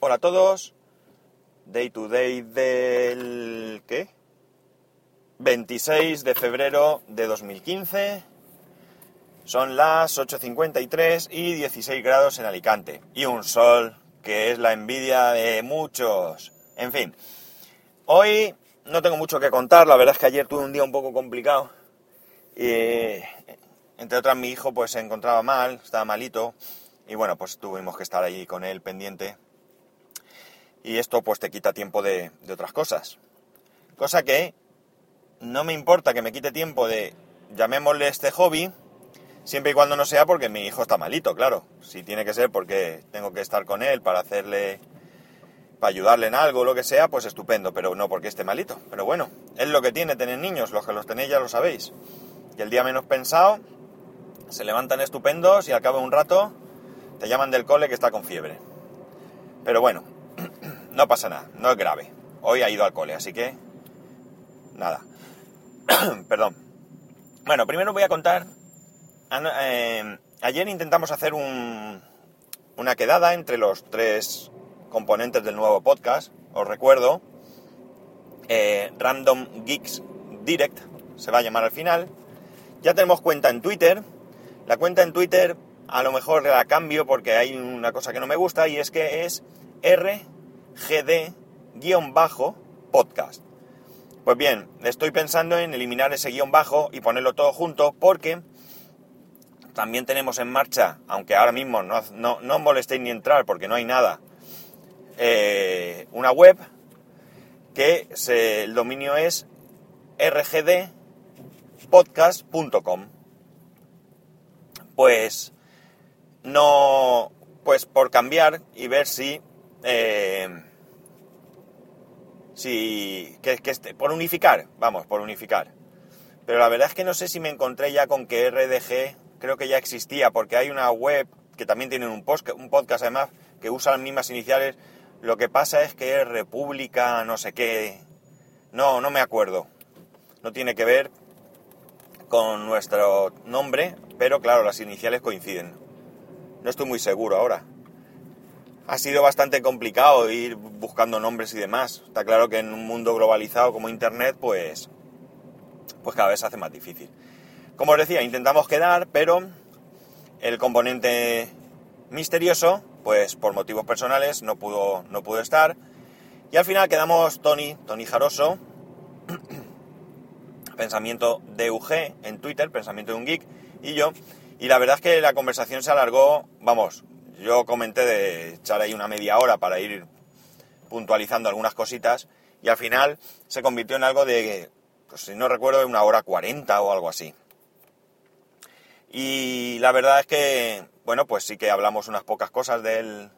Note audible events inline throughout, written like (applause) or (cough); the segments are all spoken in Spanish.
Hola a todos. Day to day del... ¿qué? 26 de febrero de 2015. Son las 8.53 y 16 grados en Alicante. Y un sol que es la envidia de muchos. En fin. Hoy no tengo mucho que contar. La verdad es que ayer tuve un día un poco complicado. Entre otras mi hijo pues se encontraba mal, estaba malito. Y bueno, pues tuvimos que estar ahí con él pendiente y esto pues te quita tiempo de, otras cosas. Cosa que no me importa que me quite tiempo de, llamémosle este hobby, siempre y cuando no sea porque mi hijo está malito, claro. Si tiene que ser porque tengo que estar con él para hacerle, para ayudarle en algo lo que sea, pues estupendo, pero no porque esté malito. Pero bueno, es lo que tiene tener niños, los que los tenéis ya lo sabéis. Y el día menos pensado, se levantan estupendos y al cabo de un rato te llaman del cole que está con fiebre. Pero bueno, no pasa nada, no es grave. Hoy ha ido al cole, así que... Nada. (clears throat) Perdón. Bueno, primero voy a contar... Eh, ayer intentamos hacer un, una quedada entre los tres componentes del nuevo podcast. Os recuerdo, eh, Random Geeks Direct se va a llamar al final. Ya tenemos cuenta en Twitter. La cuenta en Twitter a lo mejor la cambio porque hay una cosa que no me gusta y es que es RGD-podcast. Pues bien, estoy pensando en eliminar ese guion bajo y ponerlo todo junto porque también tenemos en marcha, aunque ahora mismo no, no, molestéis ni entrar porque no hay nada, eh, una web que el dominio es rgdpodcast.com. Pues no, pues por cambiar y ver si, eh, si, que, que por unificar, vamos, por unificar. Pero la verdad es que no sé si me encontré ya con que RDG, creo que ya existía, porque hay una web que también tiene un, post, un podcast además que usa las mismas iniciales. Lo que pasa es que es República, no sé qué. No, no me acuerdo. No tiene que ver con nuestro nombre, pero claro, las iniciales coinciden. No estoy muy seguro ahora. Ha sido bastante complicado ir buscando nombres y demás. Está claro que en un mundo globalizado como Internet, pues, pues cada vez se hace más difícil. Como os decía, intentamos quedar, pero el componente misterioso, pues por motivos personales no pudo, no pudo estar. Y al final quedamos Tony, Tony Jaroso, (clears throat) pensamiento de UG en Twitter, pensamiento de un geek, y yo, y la verdad es que la conversación se alargó, vamos, yo comenté de echar ahí una media hora para ir puntualizando algunas cositas y al final se convirtió en algo de, pues si no recuerdo, una hora cuarenta o algo así. Y la verdad es que, bueno, pues sí que hablamos unas pocas cosas del,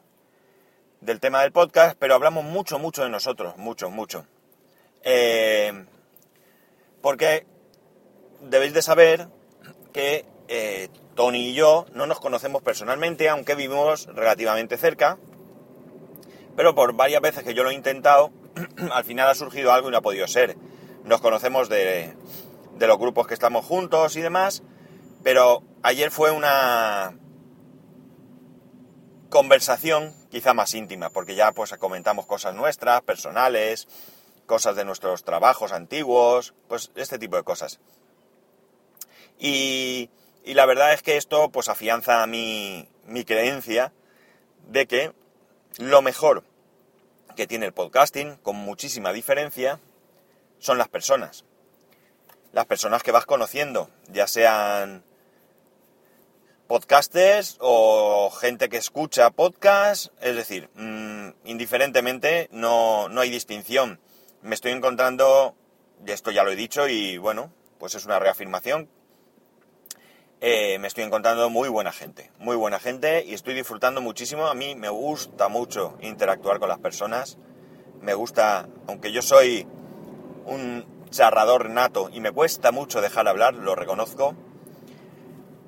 del tema del podcast, pero hablamos mucho, mucho de nosotros, mucho, mucho. Eh, porque debéis de saber que eh, Tony y yo no nos conocemos personalmente, aunque vivimos relativamente cerca, pero por varias veces que yo lo he intentado, (clears throat) al final ha surgido algo y no ha podido ser. Nos conocemos de, de los grupos que estamos juntos y demás, pero ayer fue una conversación quizá más íntima, porque ya pues comentamos cosas nuestras, personales, cosas de nuestros trabajos antiguos, pues este tipo de cosas. Y y la verdad es que esto pues afianza mi, mi creencia de que lo mejor que tiene el podcasting, con muchísima diferencia, son las personas. Las personas que vas conociendo, ya sean podcasters o gente que escucha podcast, es decir, mm, indiferentemente no, no hay distinción. Me estoy encontrando, esto ya lo he dicho y bueno, pues es una reafirmación, eh, me estoy encontrando muy buena gente, muy buena gente y estoy disfrutando muchísimo. A mí me gusta mucho interactuar con las personas, me gusta, aunque yo soy un charrador nato y me cuesta mucho dejar hablar, lo reconozco.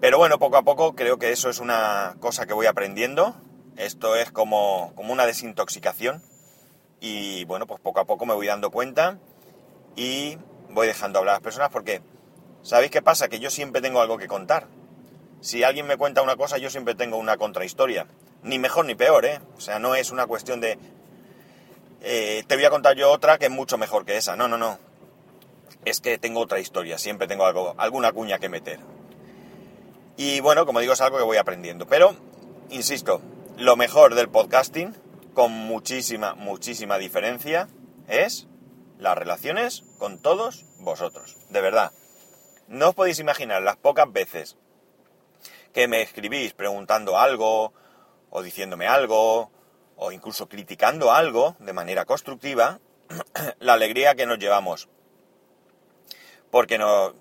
Pero bueno, poco a poco creo que eso es una cosa que voy aprendiendo. Esto es como, como una desintoxicación. Y bueno, pues poco a poco me voy dando cuenta y voy dejando hablar a las personas porque ¿Sabéis qué pasa? Que yo siempre tengo algo que contar. Si alguien me cuenta una cosa, yo siempre tengo una contrahistoria. Ni mejor ni peor, ¿eh? O sea, no es una cuestión de... eh, te voy a contar yo otra que es mucho mejor que esa. No, no, no. Es que tengo otra historia, siempre tengo algo, alguna cuña que meter. Y bueno, como digo, es algo que voy aprendiendo. Pero, insisto, lo mejor del podcasting, con muchísima, muchísima diferencia, es las relaciones con todos vosotros. De verdad. No os podéis imaginar las pocas veces que me escribís preguntando algo, o diciéndome algo, o incluso criticando algo de manera constructiva, (clears throat) la alegría que nos llevamos. Porque no,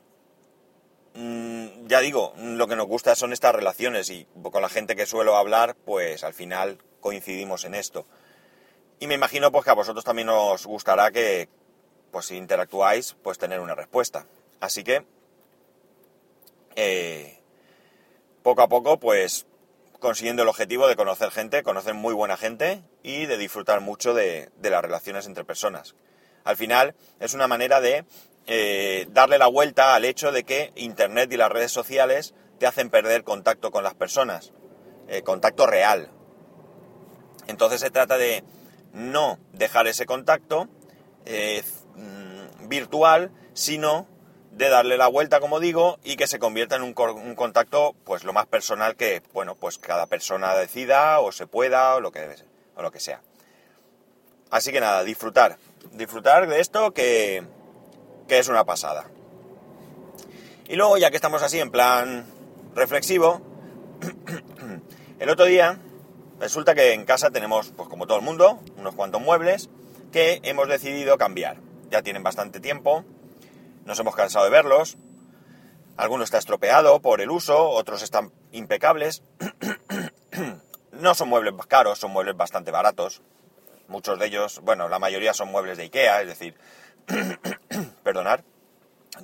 mm, ya digo, lo que nos gusta son estas relaciones y con la gente que suelo hablar, pues al final coincidimos en esto. Y me imagino pues que a vosotros también os gustará que, pues si interactuáis, pues tener una respuesta. Así que, eh, poco a poco, pues consiguiendo el objetivo de conocer gente, conocer muy buena gente y de disfrutar mucho de, las relaciones entre personas. Al final es una manera de eh, darle la vuelta al hecho de que Internet y las redes sociales te hacen perder contacto con las personas, eh, contacto real. Entonces se trata de no dejar ese contacto mm, virtual, sino de darle la vuelta, como digo, y que se convierta en un, contacto, pues lo más personal que, bueno, pues cada persona decida o se pueda o lo que, o lo que sea. Así que nada, disfrutar, disfrutar de esto que, que es una pasada. Y luego, ya que estamos así en plan reflexivo, (coughs) el otro día resulta que en casa tenemos, pues como todo el mundo, unos cuantos muebles que hemos decidido cambiar. Ya tienen bastante tiempo, nos hemos cansado de verlos, alguno está estropeado por el uso, otros están impecables. (clears throat) no son muebles caros, son muebles bastante baratos. Muchos de ellos, bueno, la mayoría son muebles de Ikea, es decir, (clears throat) perdonar,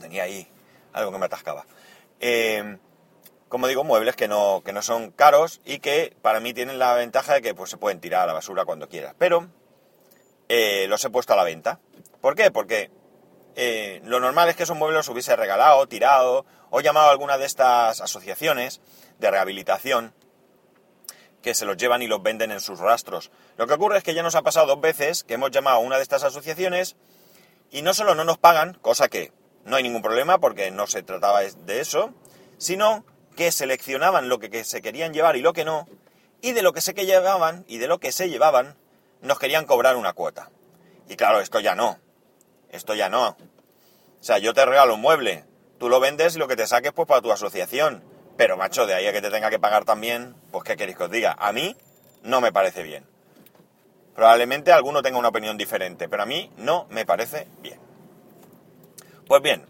tenía ahí algo que me atascaba. Eh, como digo, muebles que no, que no son caros y que para mí tienen la ventaja de que pues, se pueden tirar a la basura cuando quieras. Pero eh, los he puesto a la venta. ¿Por qué? Porque eh, lo normal es que esos muebles los hubiese regalado, tirado o llamado a alguna de estas asociaciones de rehabilitación que se los llevan y los venden en sus rastros. Lo que ocurre es que ya nos ha pasado dos veces que hemos llamado a una de estas asociaciones y no solo no nos pagan, cosa que no hay ningún problema porque no se trataba de eso, sino que seleccionaban lo que, se querían llevar y lo que no, y de lo que sé que llevaban y de lo que se llevaban, nos querían cobrar una cuota. Y claro, esto ya no. Esto ya no. O sea, yo te regalo un mueble, tú lo vendes y lo que te saques pues para tu asociación. Pero macho, de ahí a que te tenga que pagar también, pues qué queréis que os diga. A mí no me parece bien. Probablemente alguno tenga una opinión diferente, pero a mí no me parece bien. Pues bien,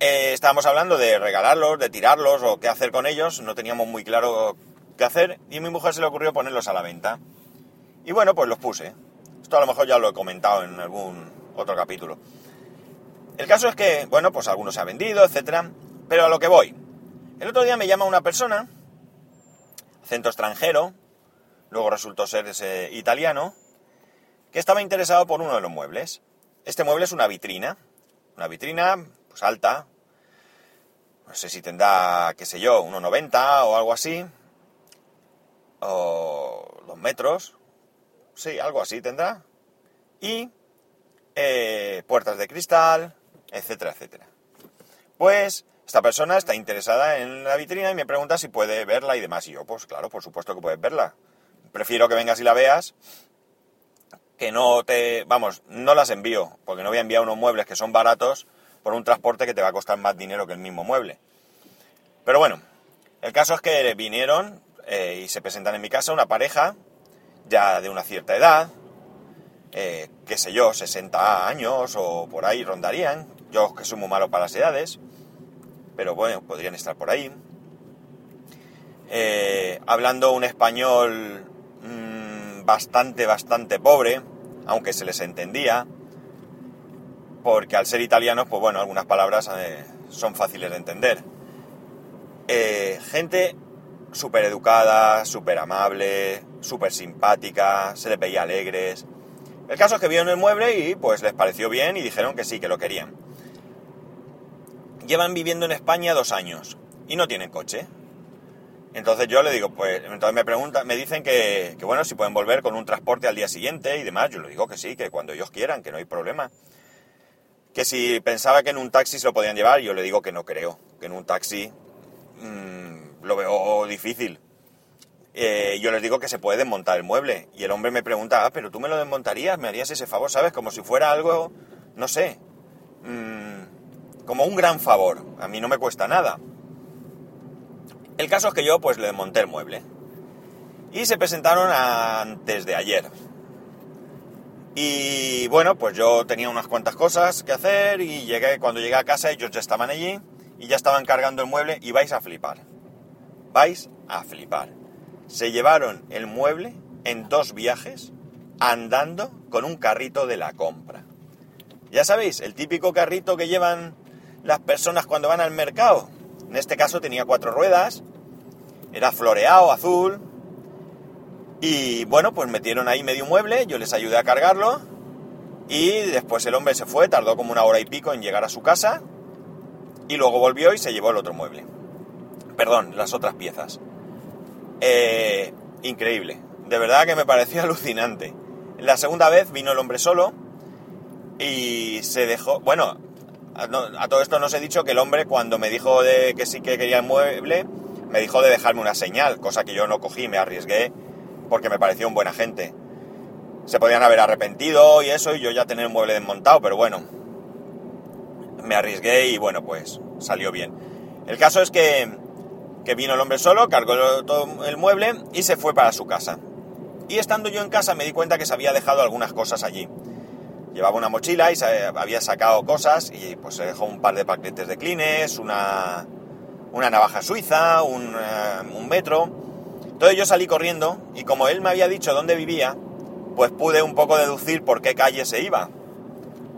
eh, estábamos hablando de regalarlos, de tirarlos o qué hacer con ellos. No teníamos muy claro qué hacer y a mi mujer se le ocurrió ponerlos a la venta. Y bueno, pues los puse. Esto a lo mejor ya lo he comentado en algún otro capítulo. El caso es que, bueno, pues alguno se ha vendido, etcétera. Pero a lo que voy. El otro día me llama una persona, acento extranjero, luego resultó ser ese italiano, que estaba interesado por uno de los muebles. Este mueble es una vitrina, una vitrina pues alta, no sé si tendrá, qué sé yo, 1,90 o algo así, o dos metros, sí, algo así tendrá, y eh, puertas de cristal, etcétera, etcétera. Pues esta persona está interesada en la vitrina y me pregunta si puede verla y demás. Y yo, pues claro, por supuesto que puedes verla. Prefiero que vengas y la veas, que no te... Vamos, no las envío, porque no voy a enviar unos muebles que son baratos por un transporte que te va a costar más dinero que el mismo mueble. Pero bueno, el caso es que vinieron eh, y se presentan en mi casa una pareja ya de una cierta edad, eh, qué sé yo, 60 años o por ahí rondarían. Yo que soy muy malo para las edades, pero bueno, podrían estar por ahí. Eh, hablando un español mmm, bastante, bastante pobre, aunque se les entendía, porque al ser italianos, pues bueno, algunas palabras eh, son fáciles de entender. Eh, gente súper educada, súper amable, súper simpática, se les veía alegres. El caso es que vieron el mueble y pues les pareció bien y dijeron que sí, que lo querían. Llevan viviendo en España dos años y no tienen coche. Entonces yo le digo, pues, entonces me preguntan, me dicen que, que, bueno, si pueden volver con un transporte al día siguiente y demás. Yo le digo que sí, que cuando ellos quieran, que no hay problema. Que si pensaba que en un taxi se lo podían llevar, yo le digo que no creo, que en un taxi mmm, lo veo difícil. Eh, yo les digo que se puede desmontar el mueble. Y el hombre me pregunta, ah, pero tú me lo desmontarías, me harías ese favor, ¿sabes? Como si fuera algo, no sé, mmm, como un gran favor. A mí no me cuesta nada. El caso es que yo pues le desmonté el mueble. Y se presentaron antes de ayer. Y bueno, pues yo tenía unas cuantas cosas que hacer y llegué, cuando llegué a casa ellos ya estaban allí y ya estaban cargando el mueble y vais a flipar. Vais a flipar. Se llevaron el mueble en dos viajes andando con un carrito de la compra. Ya sabéis, el típico carrito que llevan las personas cuando van al mercado. En este caso tenía cuatro ruedas, era floreado, azul. Y bueno, pues metieron ahí medio mueble, yo les ayudé a cargarlo. Y después el hombre se fue, tardó como una hora y pico en llegar a su casa. Y luego volvió y se llevó el otro mueble. Perdón, las otras piezas. Eh, increíble. De verdad que me pareció (laughs) alucinante. La segunda vez vino el hombre solo y se dejó... Bueno, a, todo esto no he dicho que el hombre cuando me dijo de que sí que quería el mueble, me dijo de dejarme una señal, cosa que yo no cogí, me arriesgué porque me pareció un buen agente. Se podían haber arrepentido y eso, y yo ya tener un mueble desmontado, pero bueno, me arriesgué y bueno, pues salió bien. El caso es que que vino el hombre solo, cargó todo el mueble y se fue para su casa. Y estando yo en casa me di cuenta que se había dejado algunas cosas allí. Llevaba una mochila y se había sacado cosas y pues se dejó un par de paquetes de clines, una, una navaja suiza, un, uh, un metro. Entonces yo salí corriendo y como él me había dicho dónde vivía, pues pude un poco deducir por qué calle se iba.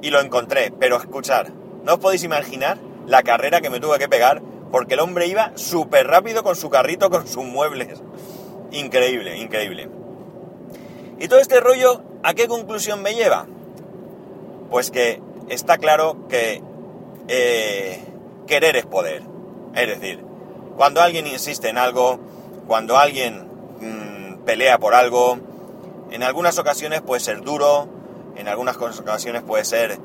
Y lo encontré, pero escuchar, no os podéis imaginar la carrera que me tuve que pegar porque el hombre iba súper rápido con su carrito, con sus muebles. Increíble, increíble. ¿Y todo este rollo a qué conclusión me lleva? Pues que está claro que eh, querer es poder. Es decir, cuando alguien insiste en algo, cuando alguien mmm, pelea por algo, en algunas ocasiones puede ser duro, en algunas ocasiones puede ser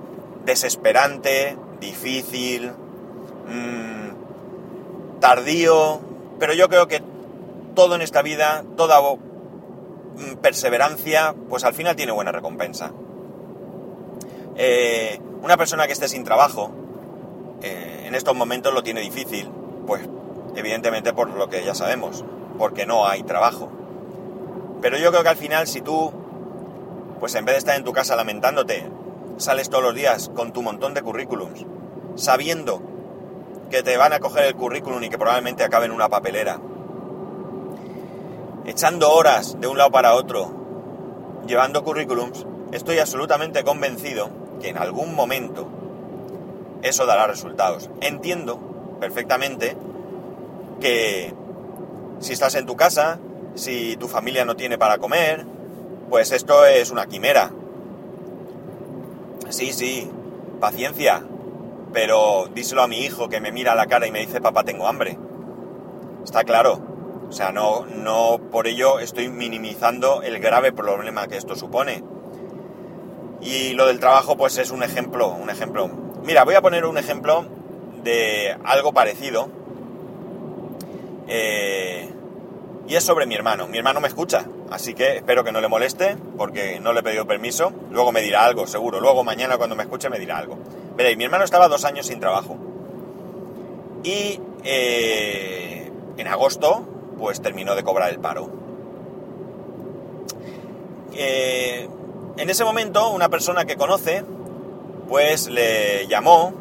desesperante, difícil, mmm, tardío, pero yo creo que todo en esta vida, toda mm, perseverancia, pues al final tiene buena recompensa. Eh, una persona que esté sin trabajo, eh, en estos momentos lo tiene difícil, pues evidentemente por lo que ya sabemos, porque no hay trabajo. Pero yo creo que al final si tú, pues en vez de estar en tu casa lamentándote, sales todos los días con tu montón de currículums, sabiendo que te van a coger el currículum y que probablemente acabe en una papelera. Echando horas de un lado para otro, llevando currículums, estoy absolutamente convencido que en algún momento eso dará resultados. Entiendo perfectamente que si estás en tu casa, si tu familia no tiene para comer, pues esto es una quimera. Sí, sí, paciencia, pero díselo a mi hijo que me mira a la cara y me dice, papá, tengo hambre. Está claro. O sea, no, no por ello estoy minimizando el grave problema que esto supone. Y lo del trabajo, pues es un ejemplo, un ejemplo. Mira, voy a poner un ejemplo de algo parecido. Eh, y es sobre mi hermano. Mi hermano me escucha, así que espero que no le moleste, porque no le he pedido permiso. Luego me dirá algo, seguro. Luego mañana cuando me escuche me dirá algo. Mi hermano estaba dos años sin trabajo. Y eh, en agosto, pues terminó de cobrar el paro. Eh, en ese momento, una persona que conoce, pues le llamó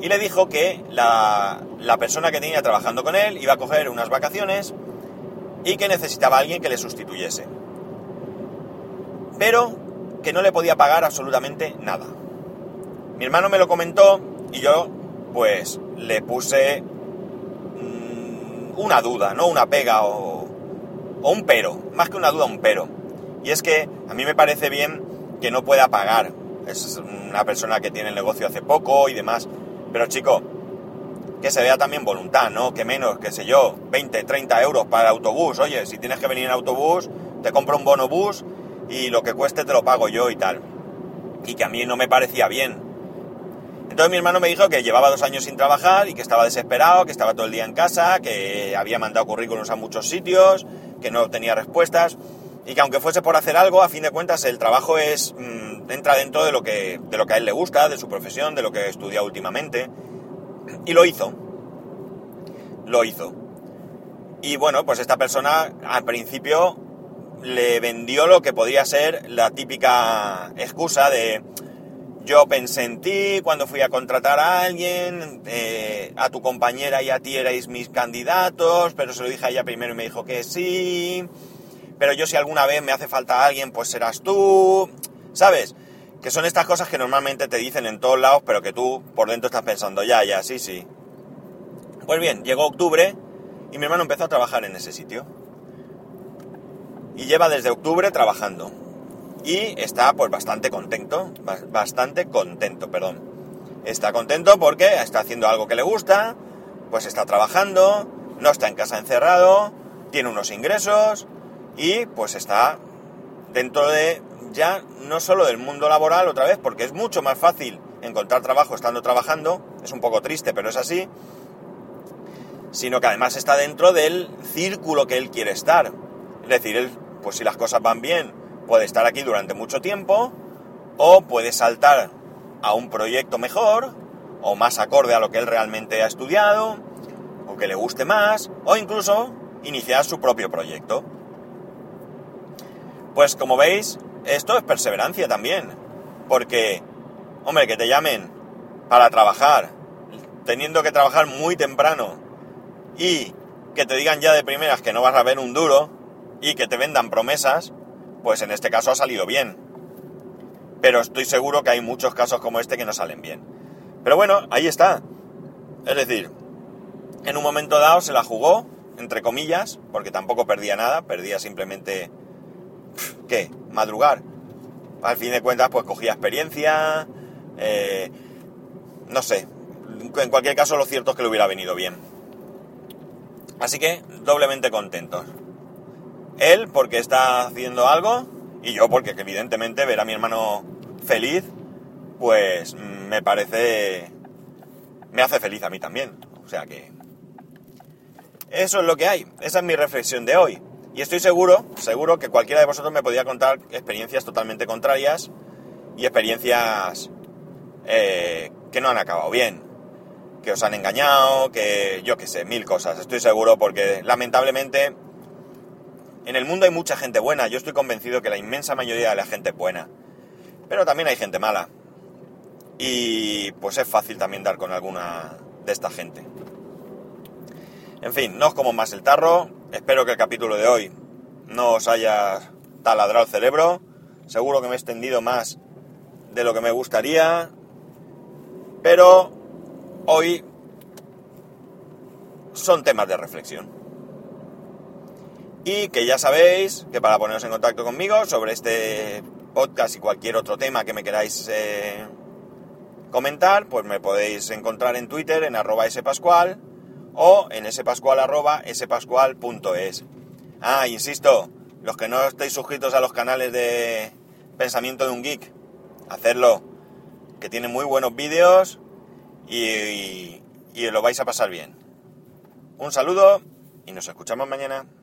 y le dijo que la, la persona que tenía trabajando con él iba a coger unas vacaciones y que necesitaba a alguien que le sustituyese. Pero que no le podía pagar absolutamente nada. Mi hermano me lo comentó y yo pues le puse mmm, una duda, no una pega o, un pero, más que una duda, un pero. Y es que a mí me parece bien que no pueda pagar. Es una persona que tiene el negocio hace poco y demás. Pero chico, que se vea también voluntad, ¿no? Que menos, qué sé yo, 20, 30 euros para autobús. Oye, si tienes que venir en autobús, te compro un bono bus y lo que cueste te lo pago yo y tal. Y que a mí no me parecía bien. Entonces mi hermano me dijo que llevaba dos años sin trabajar y que estaba desesperado, que estaba todo el día en casa, que había mandado currículums a muchos sitios, que no tenía respuestas y que aunque fuese por hacer algo, a fin de cuentas el trabajo es mm, entra dentro de lo que de lo que a él le gusta, de su profesión, de lo que estudia últimamente y lo hizo. Lo hizo. Y bueno, pues esta persona al principio le vendió lo que podría ser la típica excusa de yo pensé en ti cuando fui a contratar a alguien, eh, a tu compañera y a ti erais mis candidatos, pero se lo dije a ella primero y me dijo que sí, pero yo si alguna vez me hace falta alguien, pues serás tú, ¿sabes? Que son estas cosas que normalmente te dicen en todos lados, pero que tú por dentro estás pensando, ya, ya, sí, sí. Pues bien, llegó octubre y mi hermano empezó a trabajar en ese sitio. Y lleva desde octubre trabajando. Y está pues bastante contento, bastante contento, perdón. Está contento porque está haciendo algo que le gusta, pues está trabajando, no está en casa encerrado, tiene unos ingresos y pues está dentro de ya no solo del mundo laboral otra vez, porque es mucho más fácil encontrar trabajo estando trabajando, es un poco triste, pero es así, sino que además está dentro del círculo que él quiere estar. Es decir, él, pues si las cosas van bien, puede estar aquí durante mucho tiempo, o puede saltar a un proyecto mejor, o más acorde a lo que él realmente ha estudiado, o que le guste más, o incluso iniciar su propio proyecto. Pues como veis, esto es perseverancia también. Porque, hombre, que te llamen para trabajar, teniendo que trabajar muy temprano, y que te digan ya de primeras que no vas a ver un duro, y que te vendan promesas, pues en este caso ha salido bien. Pero estoy seguro que hay muchos casos como este que no salen bien. Pero bueno, ahí está. Es decir, en un momento dado se la jugó, entre comillas, porque tampoco perdía nada, perdía simplemente, ¿qué? Madrugar al fin de cuentas, pues cogía experiencia, eh, no sé, en cualquier caso lo cierto es que le hubiera venido bien. Así que doblemente contentos. Él porque está haciendo algo y yo porque evidentemente ver a mi hermano feliz, pues me parece... me hace feliz a mí también. O sea que... Eso es lo que hay. Esa es mi reflexión de hoy. Y estoy seguro, seguro que cualquiera de vosotros me podría contar experiencias totalmente contrarias y experiencias eh, que no han acabado bien, que os han engañado, que yo qué sé, mil cosas. Estoy seguro porque lamentablemente en el mundo hay mucha gente buena. Yo estoy convencido que la inmensa mayoría de la gente es buena. Pero también hay gente mala. Y pues es fácil también dar con alguna de esta gente. En fin, no os como más el tarro. Espero que el capítulo de hoy no os haya taladrado el cerebro. Seguro que me he extendido más de lo que me gustaría. Pero hoy son temas de reflexión. Y que ya sabéis que para poneros en contacto conmigo sobre este podcast y cualquier otro tema que me queráis eh, comentar, pues me podéis encontrar en Twitter en arroba spascual o en spascual arroba. Ah, insisto, los que no estéis suscritos a los canales de Pensamiento de un Geek, hacerlo, que tiene muy buenos vídeos y, y lo vais a pasar bien. Un saludo y nos escuchamos mañana.